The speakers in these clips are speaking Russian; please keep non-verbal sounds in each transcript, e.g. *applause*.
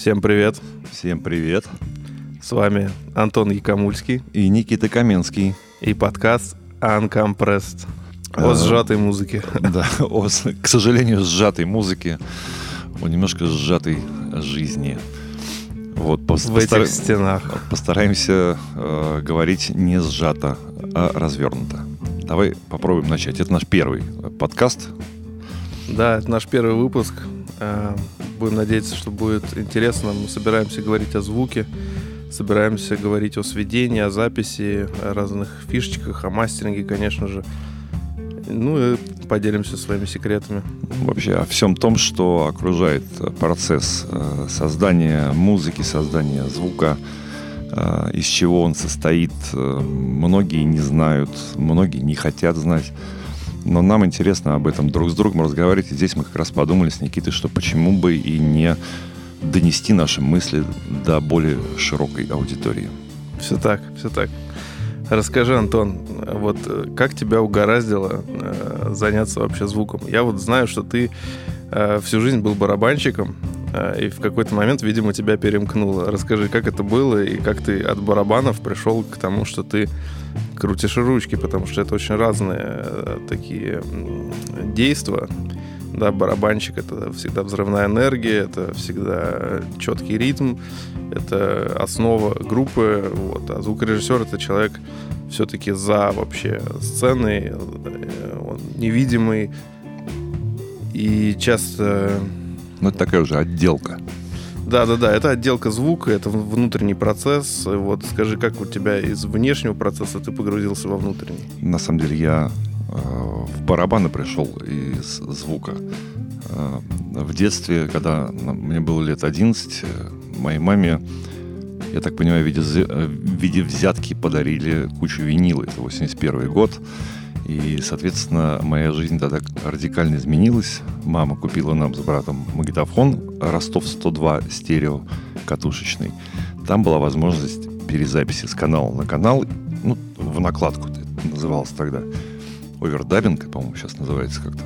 Всем привет. Всем привет. С вами Антон Якомульский И Никита Каменский. и подкаст Uncompressed о А, сжатой музыке. *laughs* Да, о, к сожалению, сжатой музыки, о немножко сжатой жизни. Вот, пос- В этих постара- стенах. постараемся э, говорить не сжато, а развернуто. Давай попробуем начать. Это наш первый подкаст. Да, это наш первый выпуск. Будем надеяться, что будет интересно. Мы собираемся говорить о звуке, собираемся говорить о сведении, о записи, о разных фишечках, о мастеринге, конечно же. Ну и поделимся своими секретами. Вообще о всем том, что окружает э, процесс э, создания музыки, создания звука, э, из чего он состоит. Многие не знают, многие не хотят знать. Но нам интересно об этом друг с другом разговаривать. И здесь мы как раз подумали с Никитой, что почему бы и не донести наши мысли до более широкой аудитории. Все так, все так. Расскажи, Антон, вот э, как тебя угораздило э, заняться вообще звуком? Я вот знаю, что ты э, всю жизнь был барабанщиком, и в какой-то момент, видимо, тебя перемкнуло. Расскажи, как это было, и как ты от барабанов пришел к тому, что ты крутишь ручки, потому что это очень разные э, такие действия. Да, барабанщик это всегда взрывная энергия, это всегда четкий ритм, это основа группы, вот, а звукорежиссер это человек все-таки за вообще сценой, э, он невидимый и часто Ну, это такая уже отделка. да-да-да, это отделка звука, это внутренний процесс. Вот скажи, как у тебя из внешнего процесса ты погрузился во внутренний? На самом деле я э, в барабаны пришел из звука. Э, в детстве, когда мне было лет 11, э, моей маме, я так понимаю, в виде, э, в виде взятки подарили кучу винила. Это 81 год. И, соответственно, моя жизнь тогда радикально изменилась. Мама купила нам с братом магнитофон Ростов-102 стерео катушечный. Там была возможность перезаписи с канала на канал, ну, в накладку это называлось тогда. Овердабинг, по-моему, сейчас называется как-то.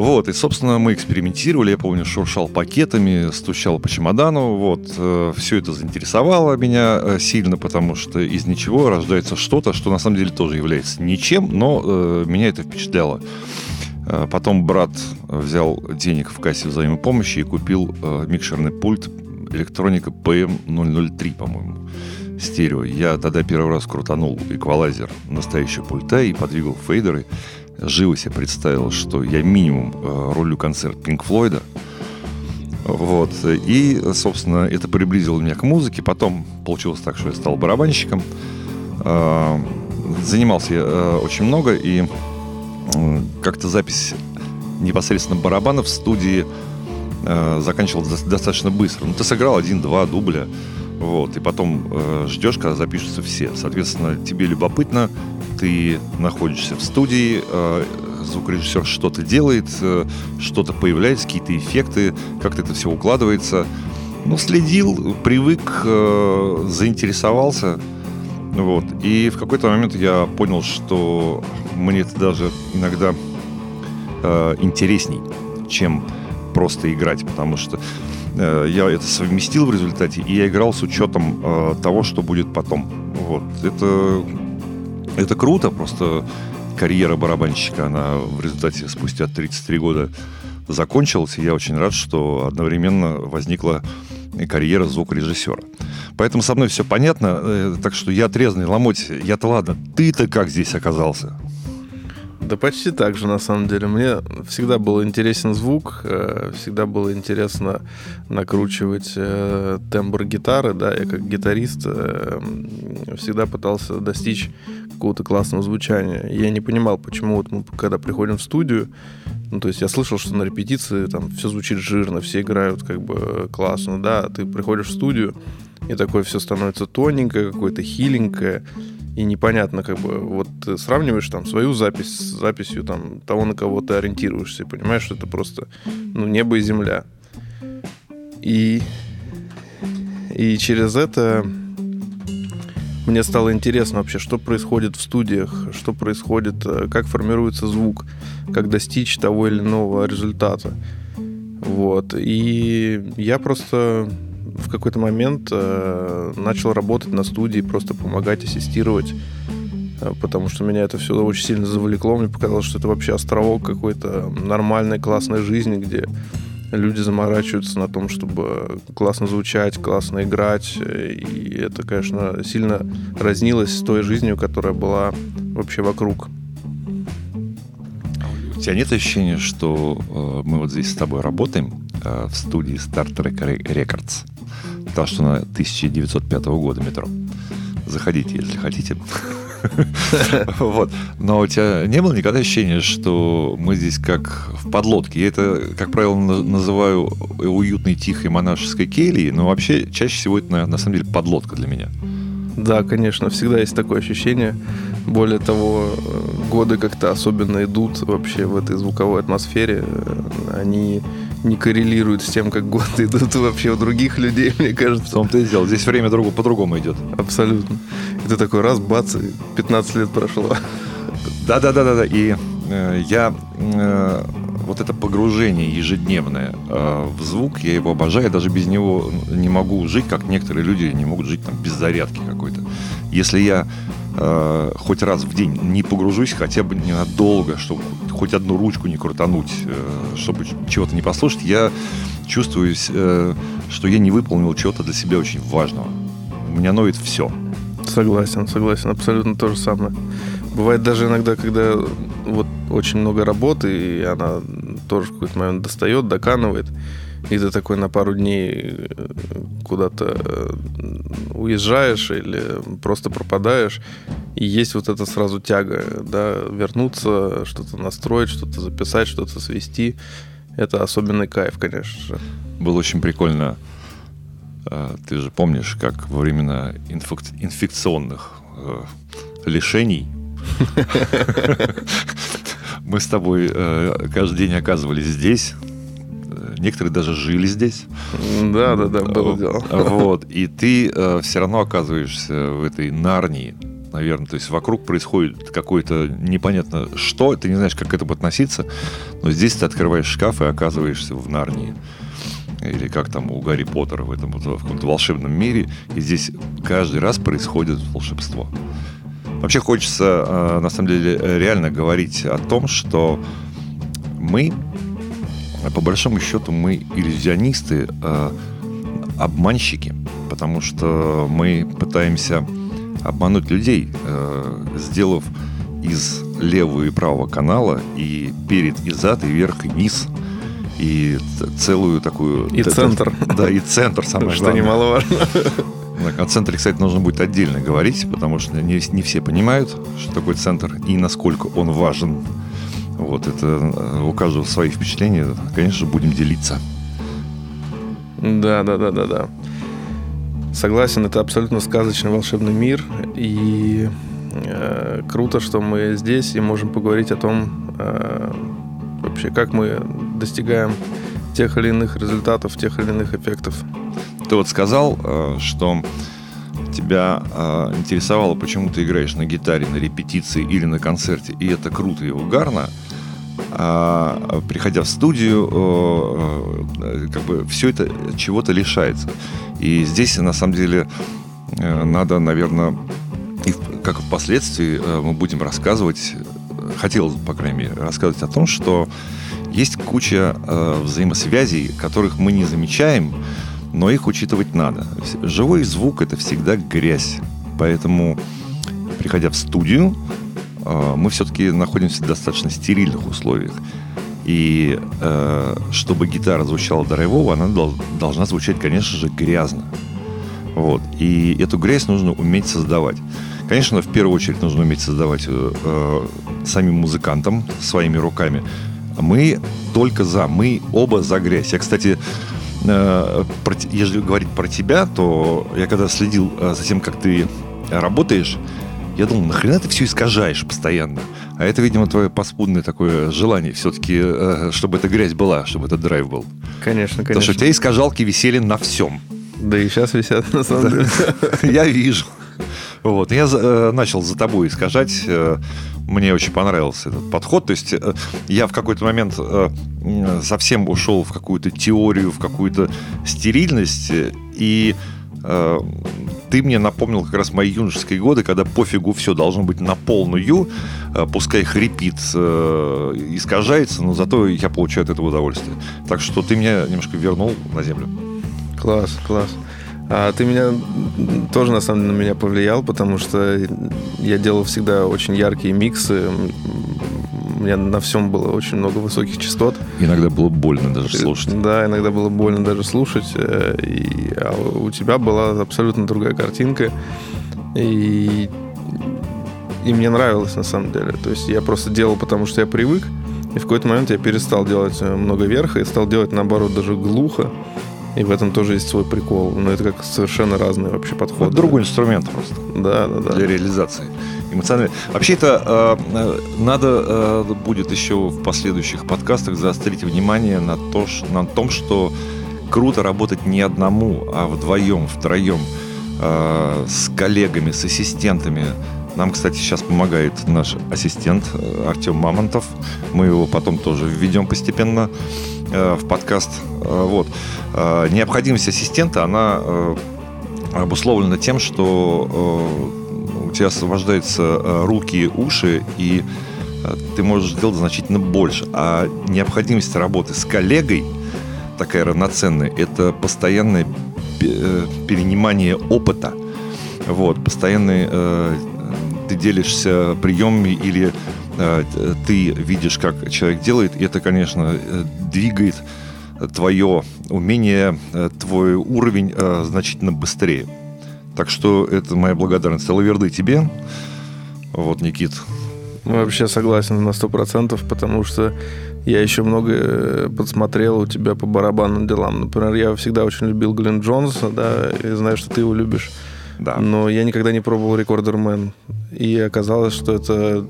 Вот, и, собственно, мы экспериментировали, я помню, шуршал пакетами, стучал по чемодану, вот, все это заинтересовало меня э, сильно, потому что из ничего рождается что-то, что на самом деле тоже является ничем, но э, меня это впечатляло. Э, Потом брат взял денег в кассе взаимопомощи и купил э, микшерный пульт электроника PM003, по-моему, стерео. Я тогда первый раз крутанул эквалайзер настоящего пульта и подвигал фейдеры. Живо себе представил, что я минимум э, рулю концерт Пинк Флойда. Вот. И, собственно, это приблизило меня к музыке. Потом получилось так, что я стал барабанщиком. Э, Занимался я э, очень много, и как-то запись непосредственно барабанов в студии заканчивалась дос- достаточно быстро. Ну, ты сыграл один-два дубля, вот, и потом э, ждешь, когда запишутся все. Соответственно, тебе любопытно, ты находишься в студии, э, звукорежиссер что-то делает, э, что-то появляется, какие-то эффекты, как-то это все укладывается. Ну, следил, привык, э, заинтересовался. Вот. И в какой-то момент я понял, что мне это даже иногда э, интересней, чем просто играть, потому что я это совместил в результате, и я играл с учетом э, того, что будет потом. Вот. Это, это круто, просто карьера барабанщика, она в результате спустя 33 года закончилась, и я очень рад, что одновременно возникла карьера звукорежиссера. Поэтому со мной все понятно, э, так что я трезвый ломоть, я-то ладно, ты-то как здесь оказался? Да почти так же, на самом деле. Мне всегда был интересен звук, э, всегда было интересно накручивать э, тембр гитары, да, я как гитарист э, всегда пытался достичь какого-то классного звучания. Я не понимал, почему вот мы, когда приходим в студию, ну, то есть я слышал, что на репетиции там все звучит жирно, все играют как бы классно, да, а ты приходишь в студию, и такое все становится тоненькое, какое-то хиленькое, и непонятно, как бы, вот ты сравниваешь там свою запись с записью там того, на кого ты ориентируешься, понимаешь, что это просто, ну, небо и земля. И, и через это мне стало интересно вообще, что происходит в студиях, что происходит, э, как формируется звук, как достичь того или иного результата. Вот. И я просто в какой-то момент э, начал работать на студии, просто помогать, ассистировать, э, потому что меня это все очень сильно завлекло. Мне показалось, что это вообще островок какой-то нормальной, классной жизни, где люди заморачиваются на том, чтобы классно звучать, классно играть. И это, конечно, сильно разнилось с той жизнью, которая была вообще вокруг. У тебя нет ощущения, что э, мы вот здесь с тобой работаем э, в студии Star Trek Records? Та, что на 1905 года метро. Заходите, если хотите. *laughs* Вот. Но у тебя не было никогда ощущения, что мы здесь как в подлодке? Я это, как правило, называю уютной, тихой монашеской кельей, но вообще чаще всего это на самом деле подлодка для меня. Да, конечно, всегда есть такое ощущение. Более того, годы как-то особенно идут вообще в этой звуковой атмосфере. Они не коррелируют с тем, как годы идут *laughs* вообще у других людей, *laughs* мне кажется. В том-то и дело. Здесь время другу по-другому идет. Абсолютно. И ты такой раз, бац, и 15 лет прошло. *laughs* Да-да-да-да. И э, я э, вот это погружение ежедневное э, в звук, я его обожаю, даже без него не могу жить, как некоторые люди не могут жить там без зарядки какой-то. Если я э, хоть раз в день не погружусь хотя бы ненадолго, чтобы хоть одну ручку не крутануть, э, чтобы чего-то не послушать, я чувствую, э, что я не выполнил чего-то для себя очень важного. У меня ноет все. Согласен, согласен, абсолютно то же самое. Бывает даже иногда, когда вот очень много работы, и она тоже в какой-то момент достает, доканывает, и ты такой на пару дней э, куда-то э, уезжаешь или просто пропадаешь, и есть вот эта сразу тяга, да, вернуться, что-то настроить, что-то записать, что-то свести. Это особенный кайф, конечно же. Было очень прикольно. А, ты же помнишь, как во времена инфекционных э, лишений *laughs* мы с тобой каждый день оказывались здесь. Некоторые даже жили здесь. Да, да, да, было дело. Вот. И ты э, все равно оказываешься в этой Нарнии, наверное. То есть вокруг происходит какое-то непонятно что, ты не знаешь, как к этому относиться, но здесь ты открываешь шкаф и оказываешься в Нарнии. Или как там у Гарри Поттера в этом в каком-то волшебном мире. И здесь каждый раз происходит волшебство. Вообще хочется, э, на самом деле, реально говорить о том, что мы, по большому счету, мы иллюзионисты, э, обманщики, потому что мы пытаемся обмануть людей, э, сделав из левого и правого канала и перед, и зад, и вверх, и низ, и целую такую... И центр. Да, и центр, самое Что немаловажно. О центре, кстати, нужно будет отдельно говорить, потому что не, не все понимают, что такое центр и насколько он важен. Вот это э, у каждого свои впечатления, конечно будем делиться. Да, да, да, да, да. Согласен, это абсолютно сказочный волшебный мир. И э, круто, что мы здесь и можем поговорить о том, э, вообще, как мы достигаем тех или иных результатов, тех или иных эффектов. Ты вот сказал, э, что тебя э, интересовало, почему ты играешь на гитаре, на репетиции или на концерте, и это круто и угарно. А приходя в студию, э, как бы все это чего-то лишается. И здесь, на самом деле, надо, наверное, как впоследствии мы будем рассказывать, хотел, по крайней мере, рассказывать о том, что есть куча взаимосвязей, которых мы не замечаем, но их учитывать надо. Живой звук — это всегда грязь. Поэтому, приходя в студию, э, мы все-таки находимся в достаточно стерильных условиях. И э, чтобы гитара звучала драйвово, она должна звучать, конечно же, грязно. Вот. И эту грязь нужно уметь создавать. Конечно, в первую очередь нужно уметь создавать э, э самим музыкантам своими руками. Мы только за, мы оба за грязь. Я, кстати, Э, если говорить про тебя, то я когда следил э, за тем, как ты работаешь, я думал, нахрена ты все искажаешь постоянно? А это, видимо, твое поспудное такое желание все-таки, э, чтобы эта грязь была, чтобы этот драйв был. Конечно, конечно. Потому что у тебя искажалки висели на всем. Да и сейчас висят, на самом деле. *laughs* Я вижу. Вот. Я начал за тобой искажать мне очень понравился этот подход. То есть э, я в какой-то момент э, совсем ушел в какую-то теорию, в какую-то стерильность. И э, ты мне напомнил как раз мои юношеские годы, когда пофигу все должно быть на полную, пускай хрипит, искажается, но зато я получаю от этого удовольствие. Так что ты меня немножко вернул на землю. Класс, класс. А ты меня тоже на самом деле на меня повлиял, потому что я делал всегда очень яркие миксы. У меня на всем было очень много высоких частот. Иногда было больно даже слушать. Да, иногда было больно даже слушать. Э, и, а у тебя была абсолютно другая картинка. И, и мне нравилось на самом деле. То есть я просто делал, потому что я привык. И в какой-то момент я перестал делать э, много верха и стал делать, наоборот, даже глухо. И в этом тоже есть свой прикол. Но это как совершенно разные вообще подходы. Это другой инструмент просто. Да, да, да. Для реализации эмоционально. Вообще это э, надо э, будет еще в последующих подкастах заострить внимание на, то, на том, что круто работать не одному, а вдвоем, втроем, э, с коллегами, с ассистентами. Нам, кстати, сейчас помогает наш ассистент э, Артем Мамонтов. Мы его потом тоже введем постепенно Э, в подкаст. Э, вот. Необходимость ассистента, она обусловлена тем, что у тебя освобождаются руки, уши, и ты можешь сделать значительно больше. А необходимость работы с коллегой такая равноценная, это постоянное перенимание опыта. Вот, постоянный ты делишься приемами или Э, ты видишь, как человек делает, и это, конечно, э, двигает твое умение, э, твой уровень значительно быстрее. Так что это моя благодарность Алаверды тебе. Вот, Никит. Ну, вообще согласен на сто процентов, потому что я еще много подсмотрел у тебя по барабанным делам. Например, я всегда очень любил Глен Джонса, да, и знаю, что ты его любишь. Да. Но я никогда не пробовал Recorder Man. И оказалось, что это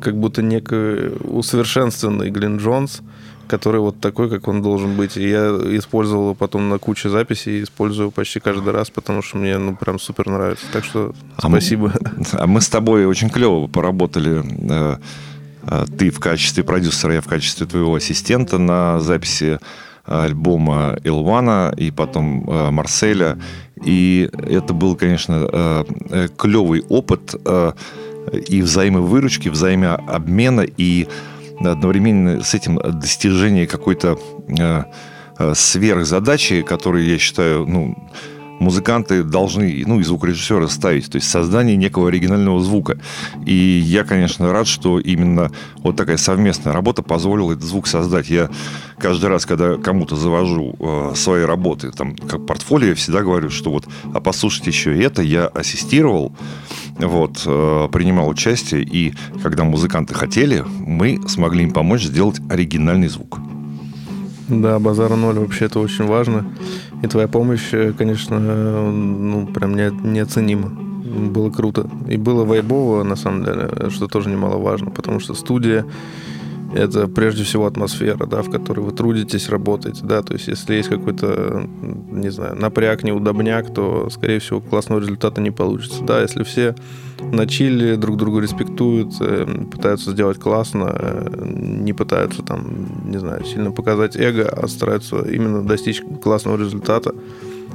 как будто некий усовершенствованный Глен Джонс, который вот такой, как он должен быть. И я использовал его потом на куче записей, использую почти каждый раз, потому что мне ну прям супер нравится. Так что а спасибо. Мы, *laughs* а мы с тобой очень клево поработали. Э, э, ты в качестве продюсера, я в качестве твоего ассистента на записи альбома Илвана и потом э, Марселя. И это был, конечно, э, э, клевый опыт и взаимовыручки, взаимообмена, и одновременно с этим достижение какой-то сверхзадачи, которую я считаю, ну, музыканты должны, ну, и звукорежиссеры ставить, то есть создание некого оригинального звука. И я, конечно, рад, что именно вот такая совместная работа позволила этот звук создать. Я каждый раз, когда кому-то завожу э, свои работы, там, как портфолио, я всегда говорю, что вот, а послушайте еще это, я ассистировал, вот, э, принимал участие, и когда музыканты хотели, мы смогли им помочь сделать оригинальный звук. Да, базар ноль вообще это очень важно. И твоя помощь, э, конечно, ну, прям не, неоценима. Было круто. И было вайбово, на самом деле, что тоже немаловажно, потому что студия это прежде всего атмосфера, да, в которой вы трудитесь, работаете, да, то есть если есть какой-то, не знаю, напряг, неудобняк, то, скорее всего, классного результата не получится, да, если все на чили, друг другу респектуют, э, пытаются сделать классно, э, не пытаются там, не знаю, сильно показать эго, а стараются именно достичь классного результата,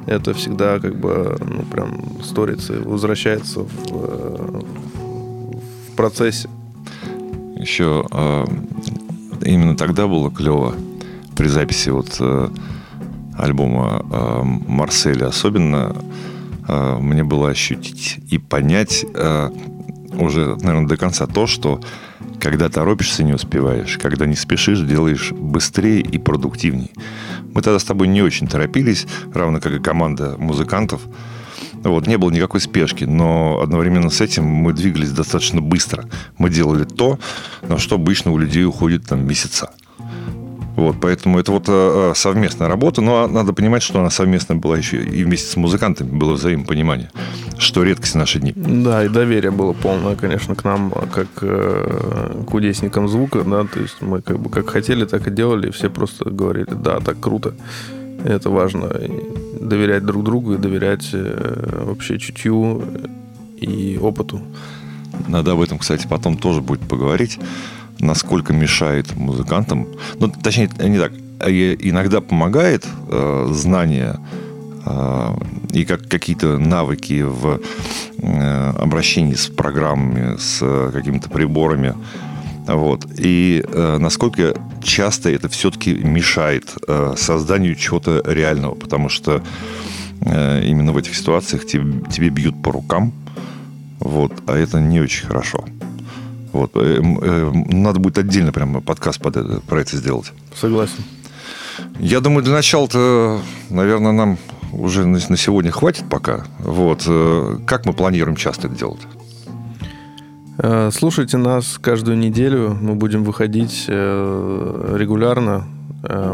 это всегда как бы, ну, прям сторится, возвращается в, э, в процессе еще э, именно тогда было клево при записи вот э, альбома э, Марселя. Особенно э, мне было ощутить и понять уже, наверное, до конца то, что когда торопишься, не успеваешь. Когда не спешишь, делаешь быстрее и продуктивнее. Мы тогда с тобой не очень торопились, равно как и команда музыкантов. Вот, не было никакой спешки, но одновременно с этим мы двигались достаточно быстро. Мы делали то, на что обычно у людей уходит там месяца. Вот, поэтому это вот э, э совместная работа, но надо понимать, что она совместная была еще и вместе с музыкантами было взаимопонимание, что редкость в наши дни. Да, и доверие было полное, конечно, к нам, как э, кудесникам звука, да, то есть мы как бы как хотели, так и делали, и все просто говорили, да, так круто. Это важно. Доверять друг другу и доверять вообще чутью и опыту. Надо об этом, кстати, потом тоже будет поговорить, насколько мешает музыкантам. Ну, точнее, не так. А иногда помогает э, знание э, и как какие-то навыки в э, обращении с программами, с э, какими-то приборами. Вот. И э, насколько часто это все-таки мешает э, созданию чего-то реального, потому что э, именно в этих ситуациях тебе, тебе бьют по рукам, вот, а это не очень хорошо. Вот, э, э, надо будет отдельно прямо подкаст под это, про это сделать. Согласен. Я думаю, для начала-то, наверное, нам уже на, сегодня хватит пока. Вот, э, как мы планируем часто это делать? Слушайте нас каждую неделю. Мы будем выходить регулярно.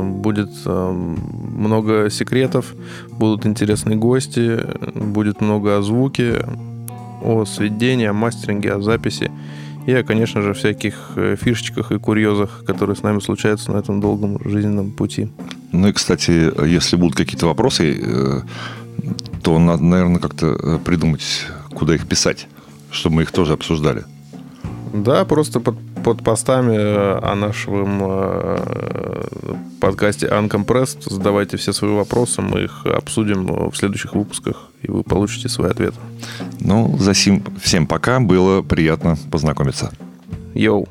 Будет много секретов, будут интересные гости, будет много о звуке, о сведении, о мастеринге, о записи и, о, конечно же, всяких фишечках и курьезах, которые с нами случаются на этом долгом жизненном пути. Ну и, кстати, если будут какие-то вопросы, то надо, наверное, как-то придумать, куда их писать, чтобы мы их тоже обсуждали. Да, просто под, под постами э, о нашем э, подкасте Uncompressed задавайте все свои вопросы, мы их обсудим в следующих выпусках, и вы получите свои ответы. Ну, за сим всем пока, было приятно познакомиться. Йоу.